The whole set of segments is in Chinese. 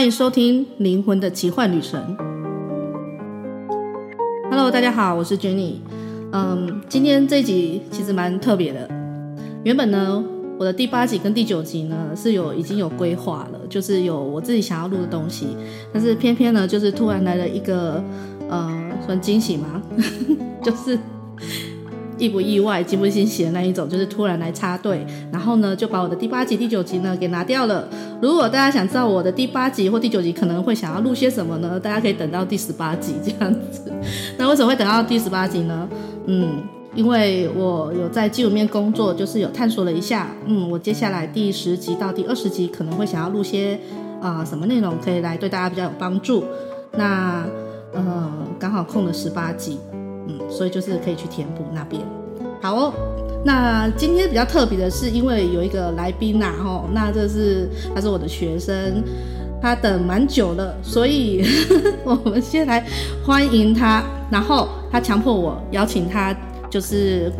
欢迎收听《灵魂的奇幻旅程》。Hello，大家好，我是 Jenny。嗯，今天这一集其实蛮特别的。原本呢，我的第八集跟第九集呢是有已经有规划了，就是有我自己想要录的东西，但是偏偏呢，就是突然来了一个呃，算惊喜吗？就是。意不意外、惊不惊喜的那一种，就是突然来插队，然后呢，就把我的第八集、第九集呢给拿掉了。如果大家想知道我的第八集或第九集可能会想要录些什么呢？大家可以等到第十八集这样子。那为什么会等到第十八集呢？嗯，因为我有在纪录片工作，就是有探索了一下，嗯，我接下来第十集到第二十集可能会想要录些啊、什么内容，可以来对大家比较有帮助。那呃，刚好空了十八集。嗯，所以就是可以去填补那边。好哦，那今天比较特别的是，因为有一个来宾呐，吼，那这是他是我的学生，他等蛮久了，所以 我们先来欢迎他。然后他强迫我邀请他，就是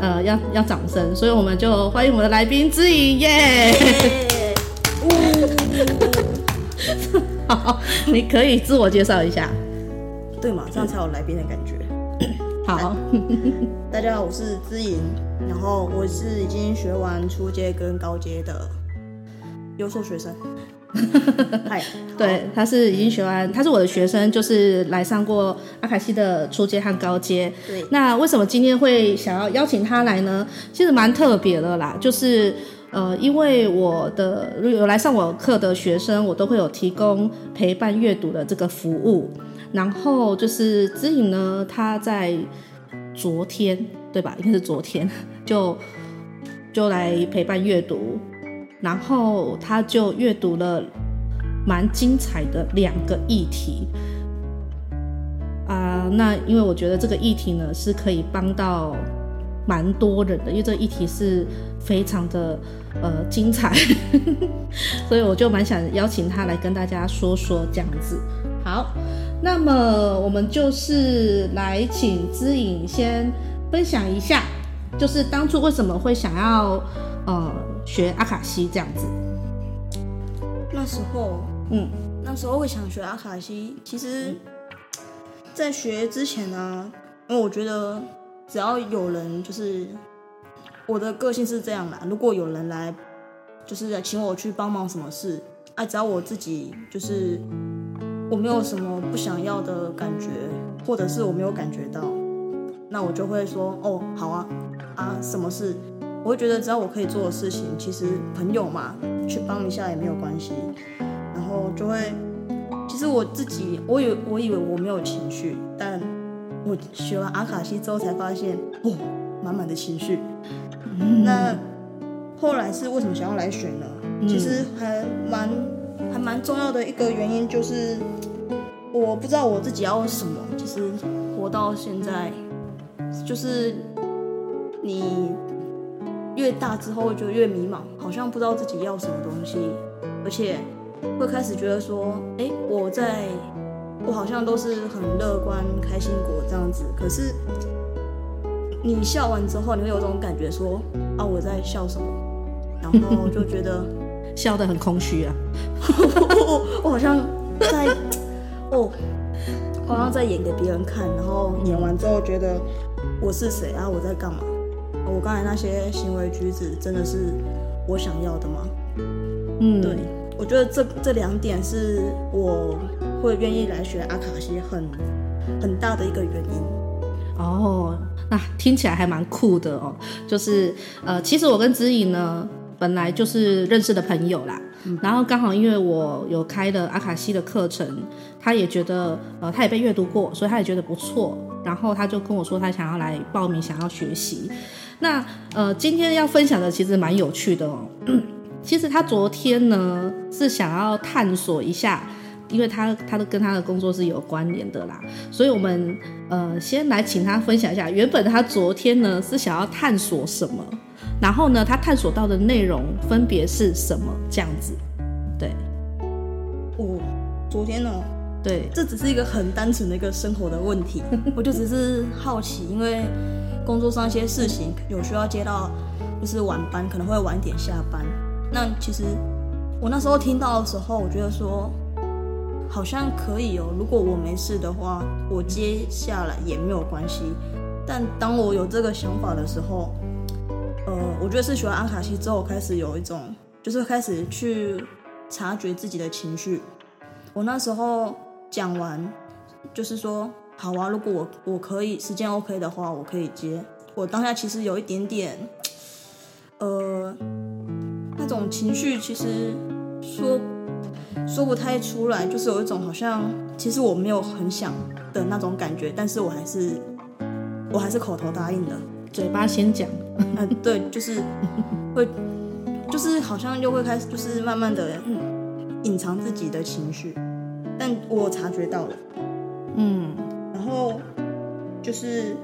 呃要要掌声，所以我们就欢迎我们的来宾姿莹耶。好，你可以自我介绍一下。对嘛，这样才有来宾的感觉。好，大家好，我是姿莹，然后我是已经学完初阶跟高阶的优秀学生。嗨，对，他是已经学完，他是我的学生，就是来上过阿卡西的初阶和高阶。对，那为什么今天会想要邀请他来呢？其实蛮特别的啦，就是呃，因为我的有来上我课的学生，我都会有提供陪伴阅读的这个服务。然后就是姿影呢，他在昨天对吧？应该是昨天 就就来陪伴阅读，然后他就阅读了蛮精彩的两个议题啊、那因为我觉得这个议题呢是可以帮到蛮多人的，因为这个议题是非常的呃精彩，所以我就蛮想邀请他来跟大家说说这样子。好。那么我们就是来请知影先分享一下，就是当初为什么会想要呃学阿卡西这样子？那时候，嗯，那时候会想学阿卡西，其实，在学之前呢，因为我觉得只要有人，就是我的个性是这样啦，如果有人来，就是来请我去帮忙什么事，啊，只要我自己就是。我没有什么不想要的感觉，或者是我没有感觉到，那我就会说哦，好啊，啊，什么事？我会觉得只要我可以做的事情，其实朋友嘛，去帮一下也没有关系。然后就会，其实我自己，我以我以为我没有情绪，但我学完阿卡西之后才发现，哦，满满的情绪。嗯。那后来是为什么想要来选呢？其实还蛮。还蛮重要的一个原因就是，我不知道我自己要什么。其实活到现在，就是你越大之后就越迷茫，好像不知道自己要什么东西，而且会开始觉得说，哎，我在，我好像都是很乐观、开心果这样子。可是你笑完之后，你会有种感觉说，啊，我在笑什么？然后就觉得。笑得很空虚啊！我好像在 哦，好像在演给别人看，然后演完之后觉得我是谁啊？我在干嘛？我刚才那些行为举止真的是我想要的吗？嗯，对，我觉得这这两点是我会愿意来学阿卡西很很大的一个原因。哦，那听起来还蛮酷的哦。就是呃，其实我跟姿莹呢。本来就是认识的朋友啦，嗯、然后刚好因为我有开了阿卡西的课程，他也觉得呃，他也被阅读过，所以他也觉得不错，然后他就跟我说他想要来报名，想要学习。那呃，今天要分享的其实蛮有趣的哦。其实他昨天呢是想要探索一下，因为他他的跟他的工作是有关联的啦，所以我们呃先来请他分享一下，原本他昨天呢是想要探索什么。然后呢，他探索到的内容分别是什么？这样子，对。哦，昨天呢？对，这只是一个很单纯的一个生活的问题，我就只是好奇，因为工作上一些事情有需要接到，就是晚班，可能会晚点下班。那其实我那时候听到的时候，我觉得说，好像可以哦。如果我没事的话，我接下来也没有关系。但当我有这个想法的时候，呃，我觉得是学完阿卡西之后，开始有一种，就是开始去察觉自己的情绪。我那时候讲完，就是说，好啊，如果我我可以时间 OK 的话，我可以接。我当下其实有一点点，呃，那种情绪，其实说说不太出来，就是有一种好像，其实我没有很想的那种感觉，但是我还是我还是口头答应的，嘴巴先讲，嗯、呃，对，就是会，就是好像又会开始，就是慢慢的隐藏自己的情绪，但我察觉到了，嗯，然后就是。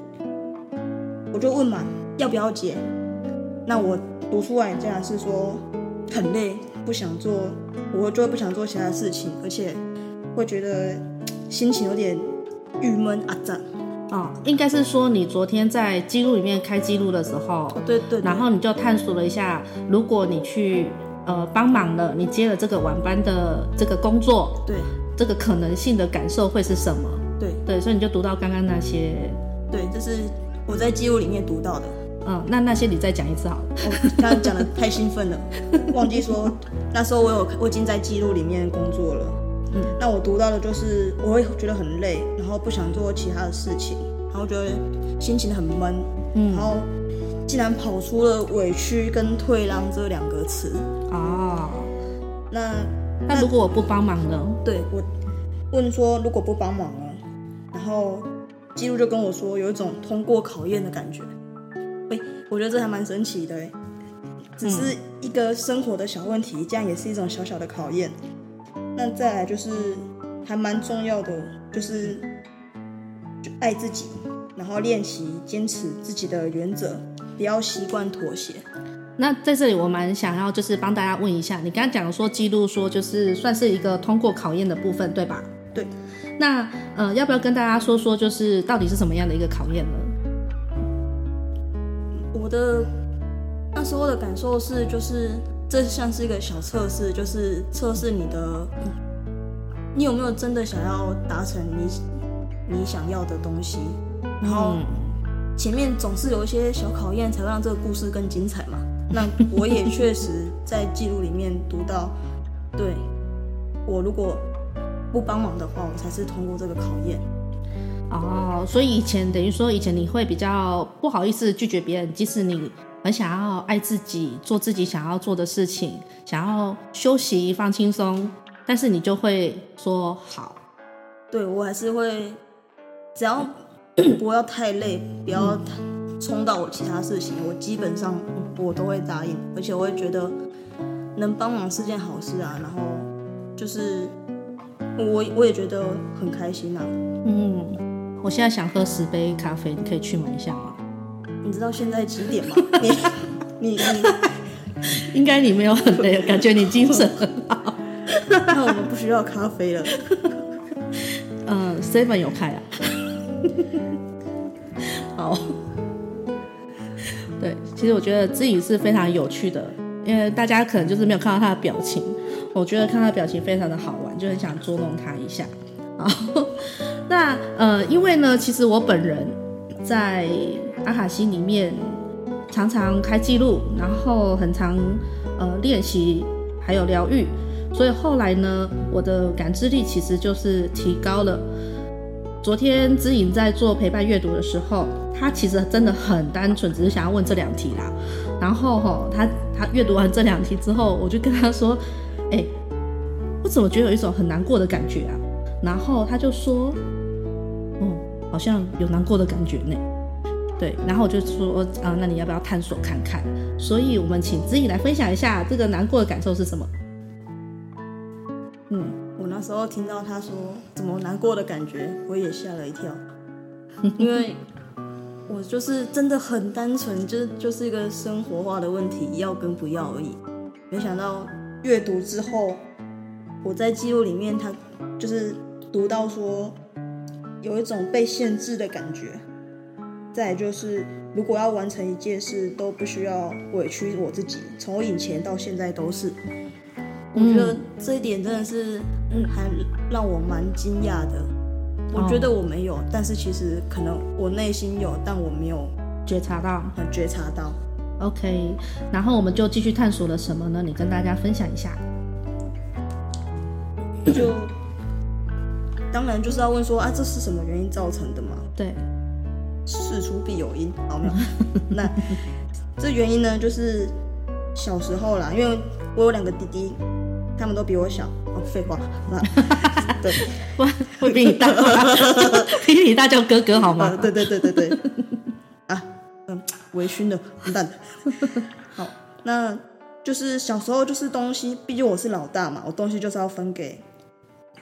我就问嘛，要不要解？那我读出来竟然是说很累，不想做，我就会不想做其他事情，而且会觉得心情有点郁闷啊，这样。哦，应该是说你昨天在记录里面开记录的时候，哦、对，对对，然后你就探索了一下，如果你去呃帮忙了，你接了这个晚班的这个工作，对，这个可能性的感受会是什么？对对，所以你就读到刚刚那些，对，这、就是。我在记录里面读到的，嗯，那那些你再讲一次好了。我刚刚讲的太兴奋了，忘记说那时候我有我已经在记录里面工作了。嗯，那我读到的就是我会觉得很累，然后不想做其他的事情，然后觉得心情很闷，嗯，然后竟然跑出了委屈跟退让这两个词啊。那那如果我不帮忙呢？对，我问说如果不帮忙呢？然后。记录就跟我说有一种通过考验的感觉，哎，我觉得这还蛮神奇的，哎，只是一个生活的小问题，这样也是一种小小的考验。那再来就是还蛮重要的，就是就爱自己，然后练习坚持自己的原则，不要习惯妥协。那在这里我蛮想要就是帮大家问一下，你刚刚讲说记录说就是算是一个通过考验的部分，对吧？对。那呃，要不要跟大家说说，就是到底是什么样的一个考验呢？我的那时候的感受是，就是这像是一个小测试，就是测试你的，你有没有真的想要达成你你想要的东西。然后前面总是有一些小考验，才会让这个故事更精彩嘛。那我也确实在记录里面读到，对，我如果。不帮忙的话，我才是通过这个考验。哦，所以以前等于说，以前你会比较不好意思拒绝别人，即使你很想要爱自己，做自己想要做的事情，想要休息放轻松，但是你就会说好。对，我还是会，只要 不要太累，不要冲到我其他事情，我基本上我都会答应，而且我会觉得能帮忙是件好事啊。然后就是。我我也觉得很开心、啊。嗯，我现在想喝十杯咖啡，你可以去买一下吗？你知道现在几点吗？你 你你，应该你没有很累，感觉你精神很好。那我们不需要咖啡了。嗯，Seven 有开啊。好。对，其实我觉得自己是非常有趣的，因为大家可能就是没有看到他的表情。我觉得看他表情非常的好玩，就很想捉弄他一下。好，那呃，因为呢，其实我本人在阿卡西里面常常开记录，然后很常呃练习，还有疗愈，所以后来呢，我的感知力其实就是提高了。昨天知影在做陪伴阅读的时候，他其实真的很单纯，只是想要问这两题啦。然后哈、哦，他他阅读完这两题之后，我就跟他说。哎，我怎么觉得有一种很难过的感觉啊？然后他就说，嗯，好像有难过的感觉呢。对，然后我就说，啊，那你要不要探索看看？所以我们请知影来分享一下这个难过的感受是什么？嗯，我那时候听到他说怎么难过的感觉，我也吓了一跳，因为我就是真的很单纯，就就是一个生活化的问题，要跟不要而已，没想到。阅读之后，我在记录里面，他就是读到说有一种被限制的感觉。再就是，如果要完成一件事，都不需要委屈我自己。从我以前到现在都是，我觉得这一点真的是，嗯，还让我蛮惊讶的。我觉得我没有，但是其实可能我内心有，但我没有觉察到，很觉察到。OK，然后我们就继续探索了什么呢？你跟大家分享一下。就当然就是要问说啊，这是什么原因造成的嘛？对，事出必有因，好没有？那 这原因呢，就是小时候啦，因为我有两个弟弟，他们都比我小。哦，废话，那 对，会会比你大，比你大叫哥哥好吗？啊、对对对对对。啊，嗯，微醺的，完蛋。好，那就是小时候就是东西，毕竟我是老大嘛，我东西就是要分给。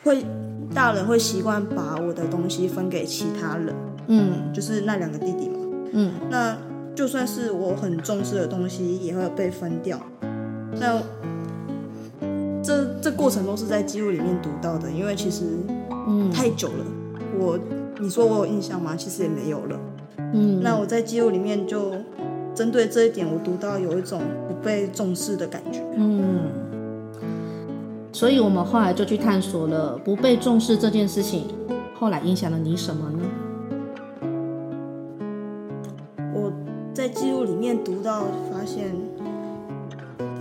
会大人会习惯把我的东西分给其他人，嗯，就是那两个弟弟嘛，嗯，那就算是我很重视的东西，也会被分掉。那这这过程都是在记录里面读到的，因为其实嗯。太久了，我你说我有印象吗？其实也没有了，嗯，那我在记录里面就针对这一点，我读到有一种不被重视的感觉，嗯。所以，我们后来就去探索了不被重视这件事情，后来影响了你什么呢？我在记录里面读到，发现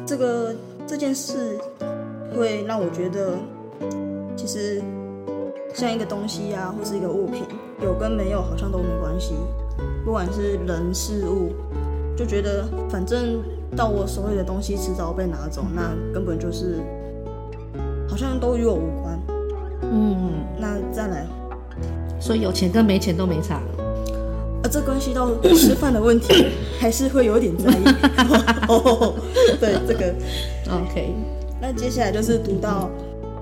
这个这件事会让我觉得，其实像一个东西、啊，或是一个物品，有跟没有好像都没关系。不管是人事物，就觉得反正到我手里的东西迟早被拿走，那根本就是。好像都与我无关，嗯，那再来，所以有钱跟没钱都没差，啊，这关系到吃饭的问题，还是会有点在意。哦，对这个，OK。那接下来就是读到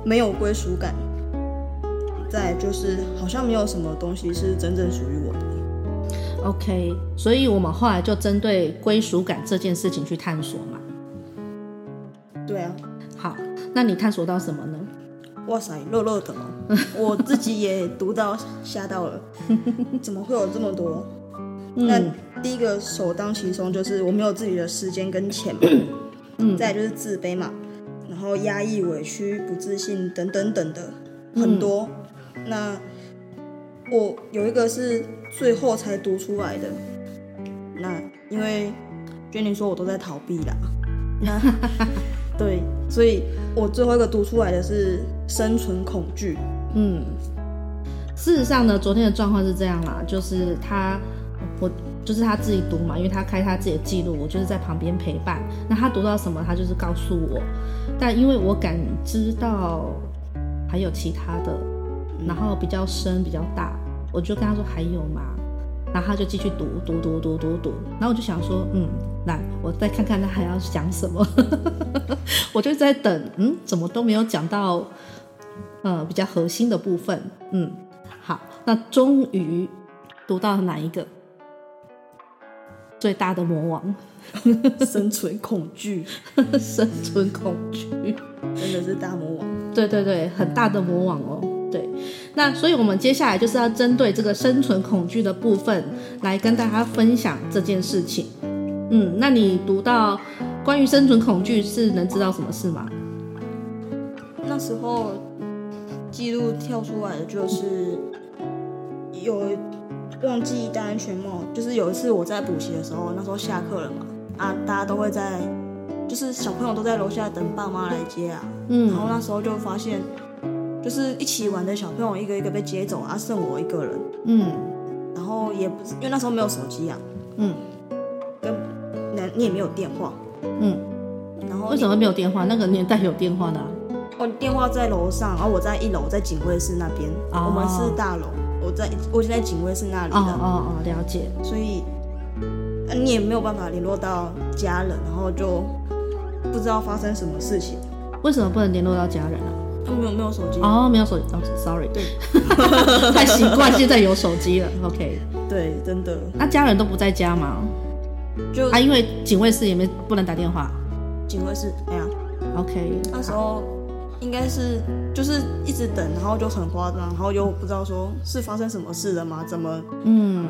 没有归属感，再就是好像没有什么东西是真正属于我的。OK，所以我们后来就针对归属感这件事情去探索那你探索到什么呢？哇塞，肉肉的哦！我自己也读到吓到了，怎么会有这么多？嗯、那第一个首当其冲就是我没有自己的时间跟钱嘛，嗯，再就是自卑嘛，然后压抑、委屈、不自信等等等的很多。嗯、那我有一个是最后才读出来的，那因为 Jenny 说我都在逃避啦，那。对，所以我最后一个读出来的是生存恐惧。嗯，事实上呢，昨天的状况是这样啦，就是他，我就是他自己读嘛，因为他开他自己的记录，我就是在旁边陪伴。那他读到什么，他就是告诉我。但因为我感知到还有其他的，然后比较深、比较大，我就跟他说还有吗？然后他就继续读读读读读读，然后我就想说，嗯，来，我再看看他还要讲什么。我就在等，嗯，怎么都没有讲到，呃，比较核心的部分。嗯，好，那终于读到哪一个？最大的魔王，生存恐惧，生存恐惧，真的是大魔王。对对对，很大的魔王哦。对，那所以我们接下来就是要针对这个生存恐惧的部分来跟大家分享这件事情。嗯，那你读到关于生存恐惧是能知道什么事吗？那时候记录跳出来的就是有忘记戴安全帽，就是有一次我在补习的时候，那时候下课了嘛，啊，大家都会在，就是小朋友都在楼下等爸妈来接啊，嗯，然后那时候就发现。就是一起玩的小朋友一个一个被接走啊，剩我一个人。嗯，然后也不是因为那时候没有手机啊。嗯，跟那你也没有电话。嗯，然后为什么没有电话？那个年代有电话的啊。哦，电话在楼上，然后我在一楼，在警卫室那边。哦，我们是大楼，我在我就在警卫室那里的。哦哦哦，了解。所以你也没有办法联络到家人，然后就不知道发生什么事情。为什么不能联络到家人啊？没有没有手机哦，没有手机哦，sorry，对，太习惯现在有手机了，OK，对，真的。那家人都不在家吗？就啊，因为警卫室也没不能打电话。警卫室，哎呀，OK，那时候应该是就是一直等，然后就很夸张，然后又不知道说是发生什么事了吗？怎么？嗯，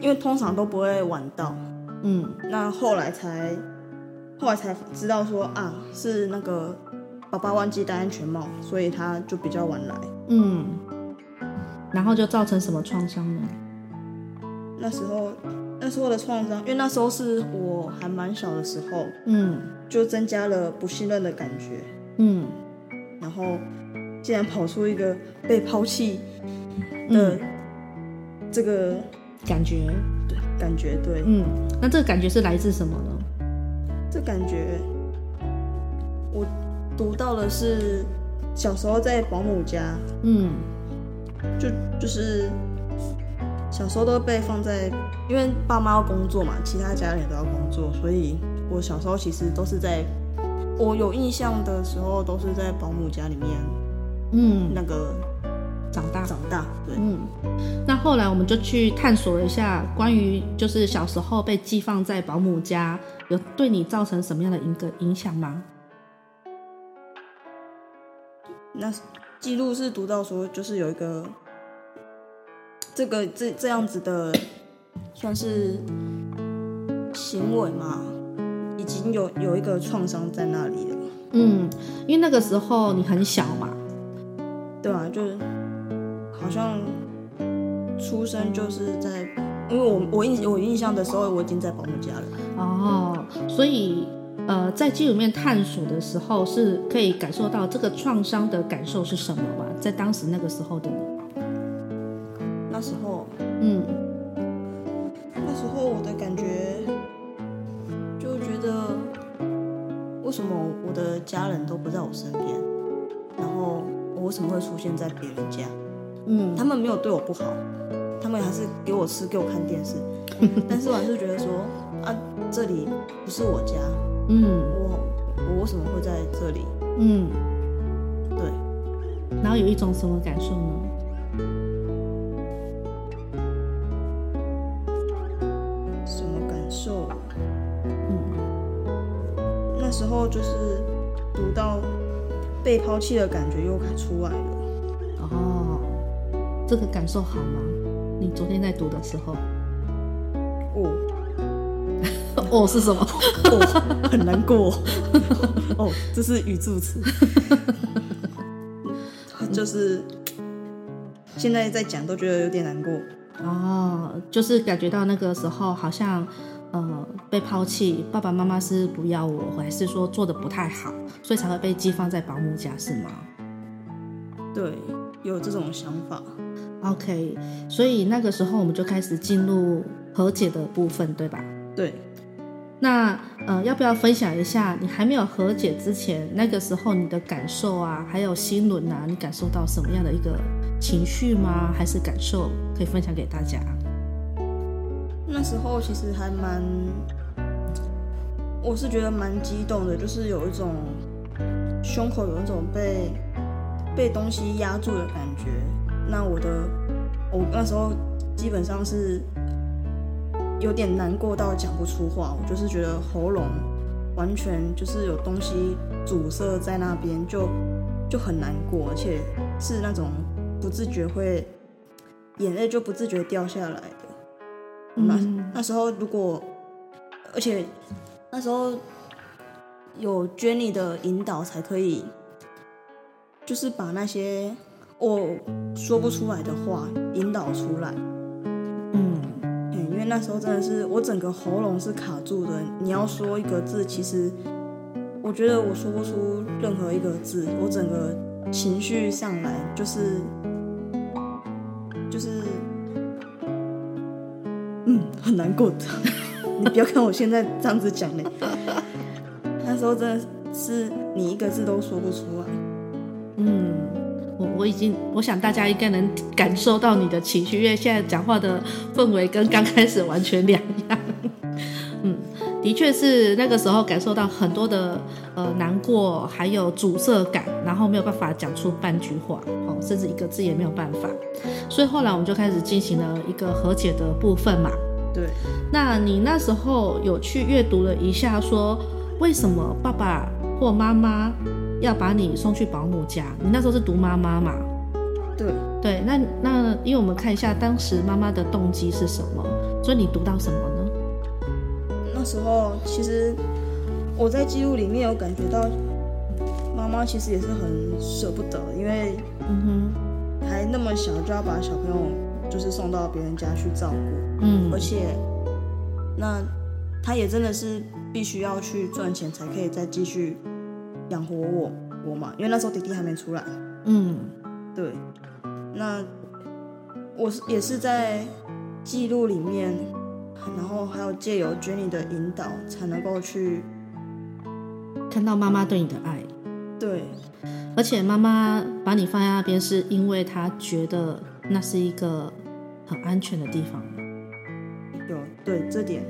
因为通常都不会晚到，嗯，那后来才后来才知道说啊，是那个。爸爸忘记戴安全帽，所以他就比较晚来。嗯，然后就造成什么创伤呢？那时候，那时候的创伤，因为那时候是我还蛮小的时候，嗯，就增加了不信任的感觉，嗯，然后竟然跑出一个被抛弃的这个感觉，对，感觉对，嗯，那这个感觉是来自什么呢？这感觉，我读到的是小时候在保姆家，嗯，就就是。小时候都被放在，因为爸妈要工作嘛，其他家人也都要工作，所以我小时候其实都是在，我有印象的时候都是在保姆家里面，嗯，那个长大长大，对，嗯。那后来我们就去探索了一下关于就是小时候被寄放在保姆家，有对你造成什么样的一个影响吗？那记录是读到说，就是有一个。这个这这样子的，算是行为嘛，已经有有一个创伤在那里了。嗯，因为那个时候你很小嘛，对啊，就是好像出生就是在，因为我我印我印象的时候，我已经在保姆家了。哦，所以呃，在记录里面探索的时候，是可以感受到这个创伤的感受是什么吧？在当时那个时候的你。那时候，嗯，那时候我的感觉就觉得，为什么我的家人都不在我身边，然后我为什么会出现在别人家？嗯，他们没有对我不好，他们还是给我吃，给我看电视，但是我还是觉得说，啊，这里不是我家，嗯，我我为什么会在这里？嗯，对，然后有一种什么感受呢？什么感受？嗯，那时候就是读到被抛弃的感觉又出来了。哦，这个感受好吗？你昨天在读的时候，哦，哦是什么？哦，很难过。哦，这是语助词。就是现在在讲都觉得有点难过。哦，就是感觉到那个时候好像。呃，被抛弃，爸爸妈妈是不要我，还是说做的不太好，所以才会被寄放在保姆家，是吗？对，有这种想法。OK，所以那个时候我们就开始进入和解的部分，对吧？对。那呃，要不要分享一下你还没有和解之前，那个时候你的感受啊，还有心轮啊，你感受到什么样的一个情绪吗？还是感受可以分享给大家？那时候其实还蛮，我是觉得蛮激动的，就是有一种胸口有一种被被东西压住的感觉。那我的我那时候基本上是有点难过到讲不出话，我就是觉得喉咙完全就是有东西阻塞在那边，就就很难过，而且是那种不自觉会眼泪就不自觉掉下来的。那那时候如果，而且那时候有 Jenny 的引导，才可以，就是把那些我说不出来的话引导出来。那时候真的是我整个喉咙是卡住的，你要说一个字，其实我觉得我说不出任何一个字，我整个情绪上来就是就是。嗯，很难过的。你不要看我现在这样子讲嘞，那时候真的是你一个字都说不出来。嗯，我我已经，我想大家应该能感受到你的情绪，因为现在讲话的氛围跟刚开始完全两样。嗯，的确是那个时候感受到很多的呃难过，还有阻塞感，然后没有办法讲出半句话，哦，甚至一个字也没有办法。所以后来我们就开始进行了一个和解的部分嘛。对。那你那时候有去阅读了一下，说为什么爸爸或妈妈要把你送去保姆家？你那时候是读妈妈嘛？对。对，那那因为我们看一下当时妈妈的动机是什么，所以你读到什么呢？那时候其实我在记录里面有感觉到妈妈其实也是很舍不得，因为嗯哼，还那么小就要把小朋友就是送到别人家去照顾，嗯，而且那她也真的是必须要去赚钱才可以再继续养活我我嘛，因为那时候弟弟还没出来，嗯，对，那我是也是在记录里面，然后还有借由 Jenny 的引导，才能够去。看到妈妈对你的爱，对，而且妈妈把你放在那边，是因为她觉得那是一个很安全的地方。有对这点，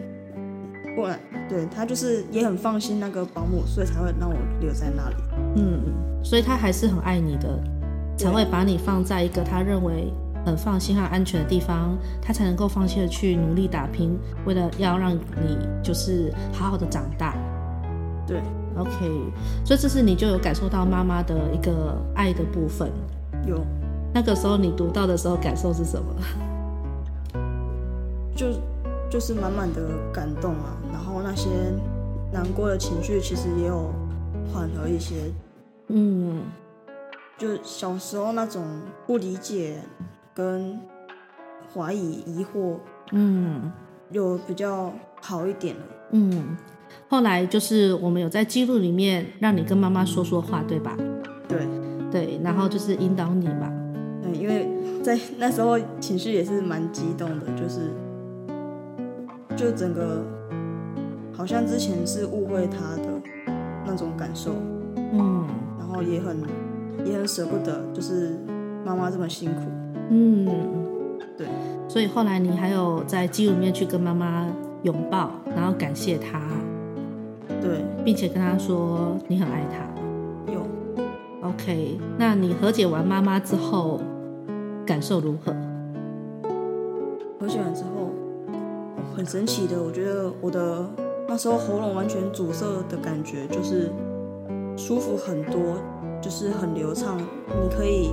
过来，对他就是也很放心那个保姆，所以才会让我留在那里。嗯，所以他还是很爱你的，才会把你放在一个他认为很放心和安全的地方，他才能够放心的去努力打拼，为了要让你就是好好的长大。对。OK，所以这是你就有感受到妈妈的一个爱的部分。有，那个时候你读到的时候感受是什么？就就是满满的感动啊，然后那些难过的情绪其实也有缓和一些。嗯，就小时候那种不理解跟怀疑、疑惑，嗯，有比较好一点了。嗯。后来就是我们有在记录里面让你跟妈妈说说话，对吧？对对，然后就是引导你嘛。对，因为在那时候情绪也是蛮激动的，就是就整个好像之前是误会他的那种感受，嗯，然后也很也很舍不得，就是妈妈这么辛苦，嗯，对，所以后来你还有在记录里面去跟妈妈拥抱，然后感谢她。对，并且跟她说你很爱她。有，OK。那你和解完妈妈之后，感受如何？很神奇的，我觉得我的那时候喉咙完全阻塞的感觉就是舒服很多，就是很流畅，你可以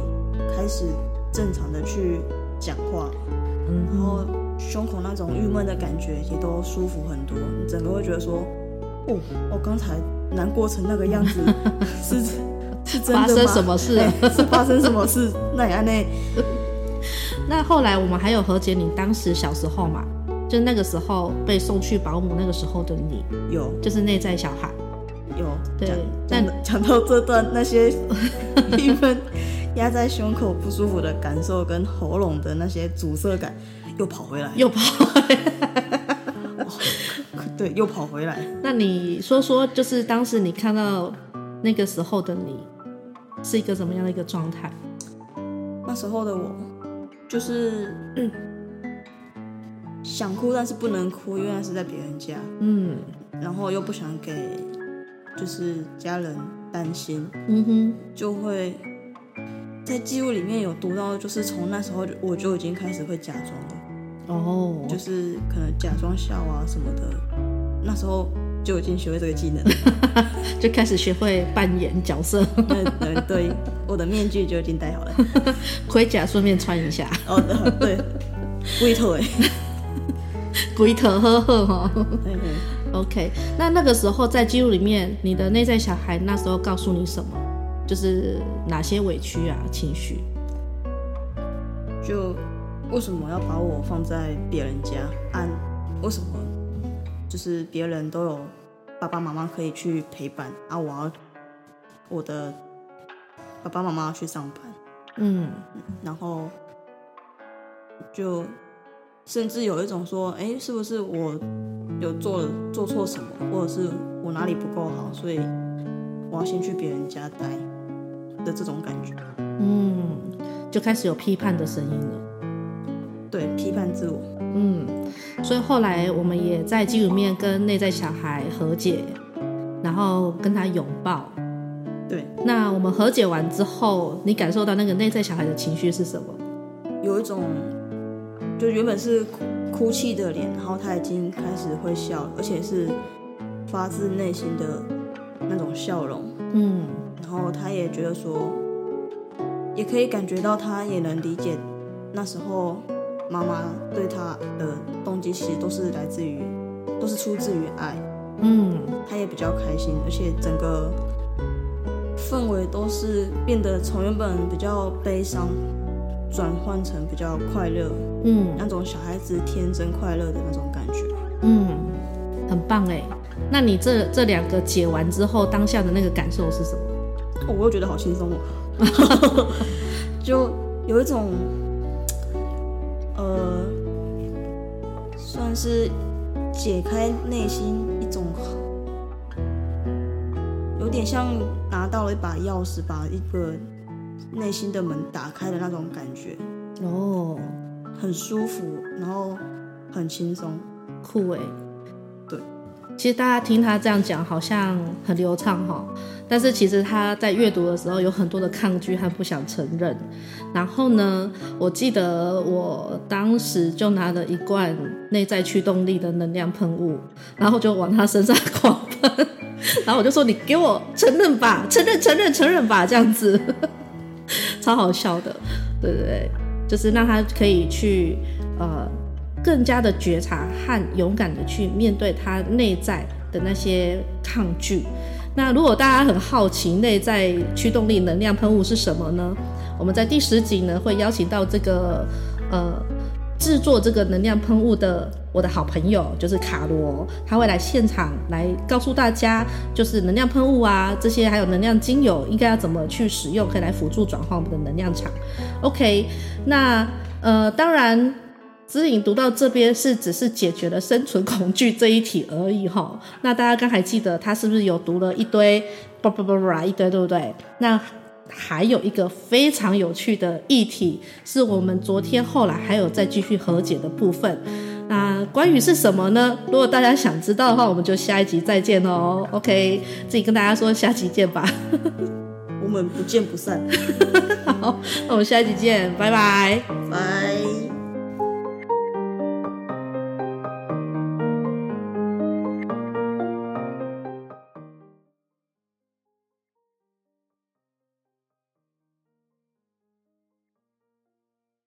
开始正常的去讲话，嗯，然后胸口那种郁闷的感觉也都舒服很多，你整个会觉得说。哦，我刚才难过成那个样子，是是真的吗？发生什么事？是发生什么事？那样呢？那后来我们还有和解，你当时小时候嘛，就那个时候被送去保姆那个时候的你，有，就是内在小孩，有。对，但讲到这段那些 郁闷压在胸口不舒服的感受，跟喉咙的那些阻塞感，又跑回来，又跑回来。对，又跑回来。那你说说，就是当时你看到那个时候的你，是一个什么样的一个状态？那时候的我，就是、嗯、想哭，但是不能哭，因为那是在别人家。嗯。然后又不想给，就是家人担心。嗯哼。就会在记录里面有读到，就是从那时候我就已经开始会假装了。哦。就是可能假装笑啊什么的。那时候就已经学会这个技能，就开始学会扮演角色。对对对，我的面具就已经戴好了，盔甲顺便穿一下。哦，对，龟头哎，龟头呵呵哈。OK，那那个时候在记录里面，你的内在小孩那时候告诉你什么？就是哪些委屈啊情绪？就为什么要把我放在别人家？按为什么？就是别人都有爸爸妈妈可以去陪伴啊，我要我的爸爸妈妈要去上班，嗯，然后就甚至有一种说，哎，是不是我有做了做错什么，或者是我哪里不够好，所以我要先去别人家待的这种感觉，嗯，就开始有批判的声音了，对，批判自我。嗯，所以后来我们也在记录里面跟内在小孩和解，然后跟他拥抱。对，那我们和解完之后，你感受到那个内在小孩的情绪是什么？有一种，就原本是哭哭泣的脸，然后他已经开始会笑，而且是发自内心的那种笑容。嗯，然后他也觉得说，也可以感觉到，他也能理解那时候。妈妈对他的动机其实都是来自于，都是出自于爱。嗯，他也比较开心，而且整个氛围都是变得从原本比较悲伤，转换成比较快乐，嗯，那种小孩子天真快乐的那种感觉，嗯，很棒哎。那你这这两个解完之后，当下的那个感受是什么？哦，我又觉得好轻松哦，就有一种，呃，算是解开内心一种，有点像拿到了一把钥匙，把一个内心的门打开的那种感觉。哦，很舒服，然后很轻松，酷哎。其实大家听他这样讲，好像很流畅哈，但是其实他在阅读的时候有很多的抗拒和不想承认。然后呢，我记得我当时就拿了一罐内在驱动力的能量喷雾，然后就往他身上狂喷，然后我就说：“你给我承认吧，承认，承认，承认吧。”这样子，超好笑的，对对对，就是让他可以去呃。更加的觉察和勇敢的去面对他内在的那些抗拒。那如果大家很好奇内在驱动力能量喷雾是什么呢？我们在第十集呢会邀请到这个呃制作这个能量喷雾的我的好朋友，就是卡罗，他会来现场来告诉大家，就是能量喷雾啊这些还有能量精油应该要怎么去使用，可以来辅助转化我们的能量场。OK，那呃当然。姿颖读到这边是只是解决了生存恐惧这一题而已哈，那大家刚才记得他是不是有读了一堆叭叭叭叭一堆对不对？那还有一个非常有趣的议题，是我们昨天后来还有再继续和解的部分。那关于是什么呢？如果大家想知道的话，我们就下一集再见哦。OK，自己跟大家说下集见吧，我们不见不散。好，那我们下一集见，拜拜，拜。